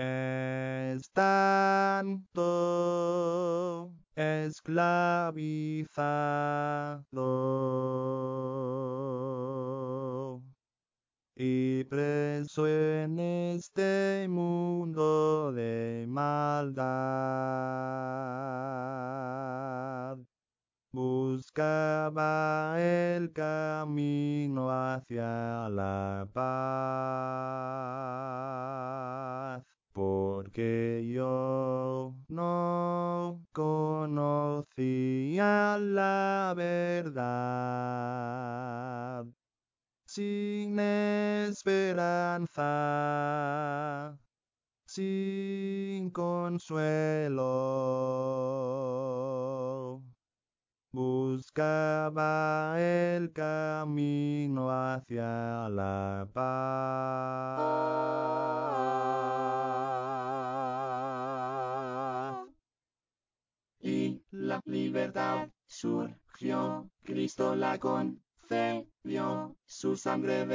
es tanto esclavizado y preso en este mundo de maldad. Buscaba el camino hacia la paz, porque yo no conocía la verdad. Sin esperanza, sin consuelo. Buscaba el camino hacia la paz. Libertad surgió, Cristo la concedió, su sangre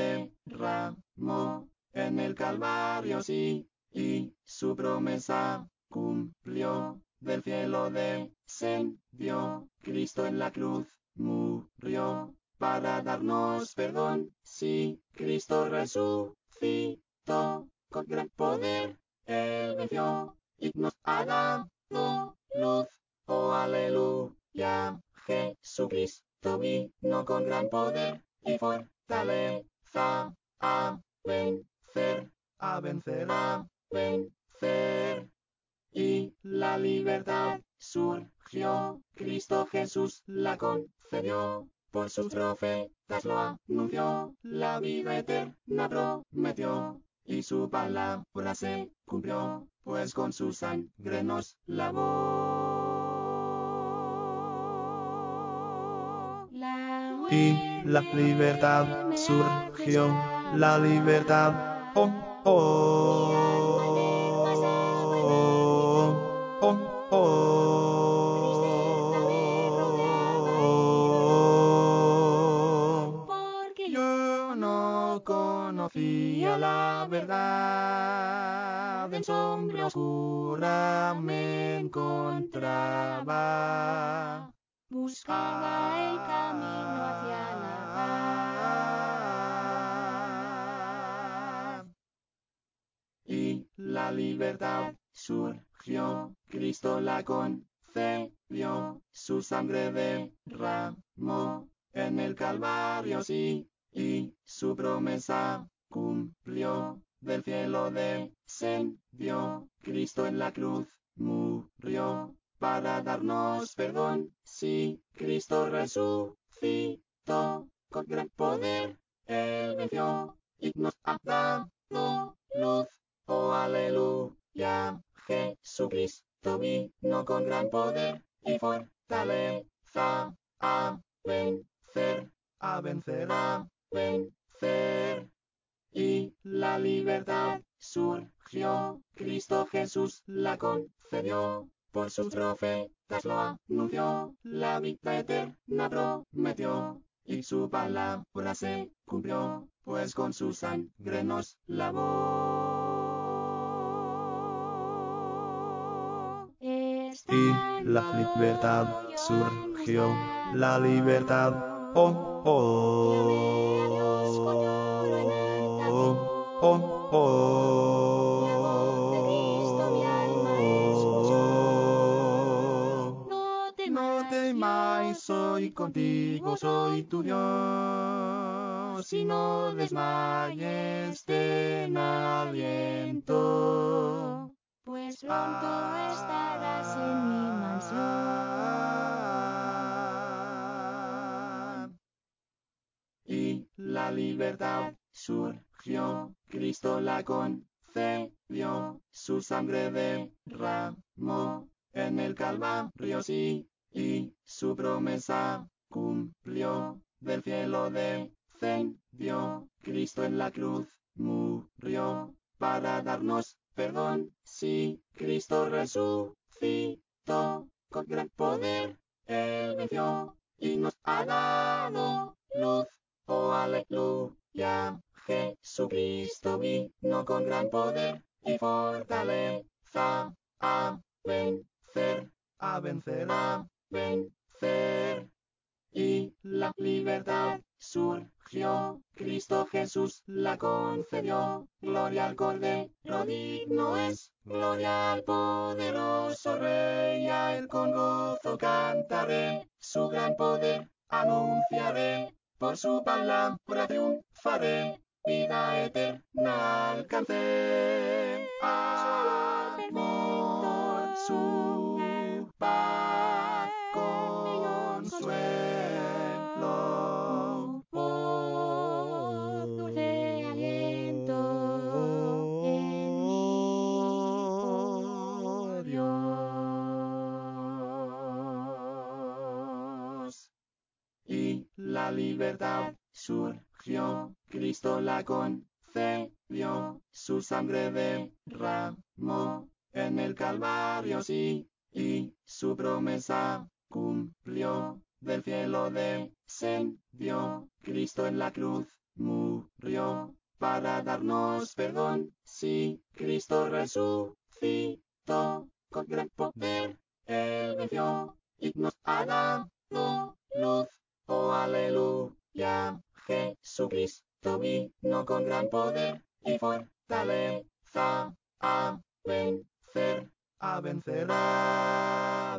derramó en el Calvario, sí, y su promesa cumplió, del cielo descendió, Cristo en la cruz murió, para darnos perdón, sí, Cristo resucitó, con gran poder, Él venció, y nos ha dado luz, oh aleluya, Jesucristo vino con gran poder y fortaleza, a vencer, A vencer, a vencer. Y la libertad surgió, Cristo Jesús la concedió, por sus profetas lo anunció, la vida eterna prometió, y su palabra se cumplió, pues con su sangre nos lavó. Y la libertad surgió, la libertad, oh, oh, oh, oh. Porque yo no conocía la verdad, en sombra oscura me encontraba. Buscaba el camino hacia la paz. Y la libertad surgió, Cristo la concedió, su sangre derramó en el Calvario, sí, y su promesa cumplió, del cielo descendió, Cristo en la cruz murió, para darnos perdón, sí, Cristo resucitó, con gran poder, Él venció, y nos ha dado luz, oh aleluya, Jesucristo vino con gran poder y fortaleza, a vencer, A vencer, a vencer. Y la libertad surgió, Cristo Jesús la concedió, por sus profetas lo anunció, la vida eterna prometió, y su palabra se cumplió, pues con su sangre nos lavó. y la libertad surgió, la libertad, oh, oh, oh, oh. Contigo, soy tu Dios, y no desmayes, ten aliento. pues pronto estarás en mi mansión. Y la libertad surgió, Cristo la concedió, su sangre derramó en el Calvario, sí, y su promesa cumplió, del cielo descendió, Cristo en la cruz murió, para darnos perdón, sí, Cristo resucitó, con gran poder, Él venció, y nos ha dado luz, oh aleluya, Jesucristo vino con gran poder, y fortaleza, a vencer, a vencer, a vencer. Libertad surgió, Cristo Jesús la concedió, gloria al Cordero digno es, gloria al poderoso Rey, a él con gozo cantaré, su gran poder anunciaré, por su palabra triunfaré, vida eterna alcancé. La libertad. Surgió, Cristo la concedió, su sangre derramó en el Calvario, sí, y su promesa cumplió, del cielo descendió, Cristo en la cruz murió, para darnos perdón, sí, Cristo resucitó, con gran poder, Él venció, y nos ha dado luz. Oh, aleluya, Jesucristo vino con gran poder y fortaleza a vencer, a vencer, a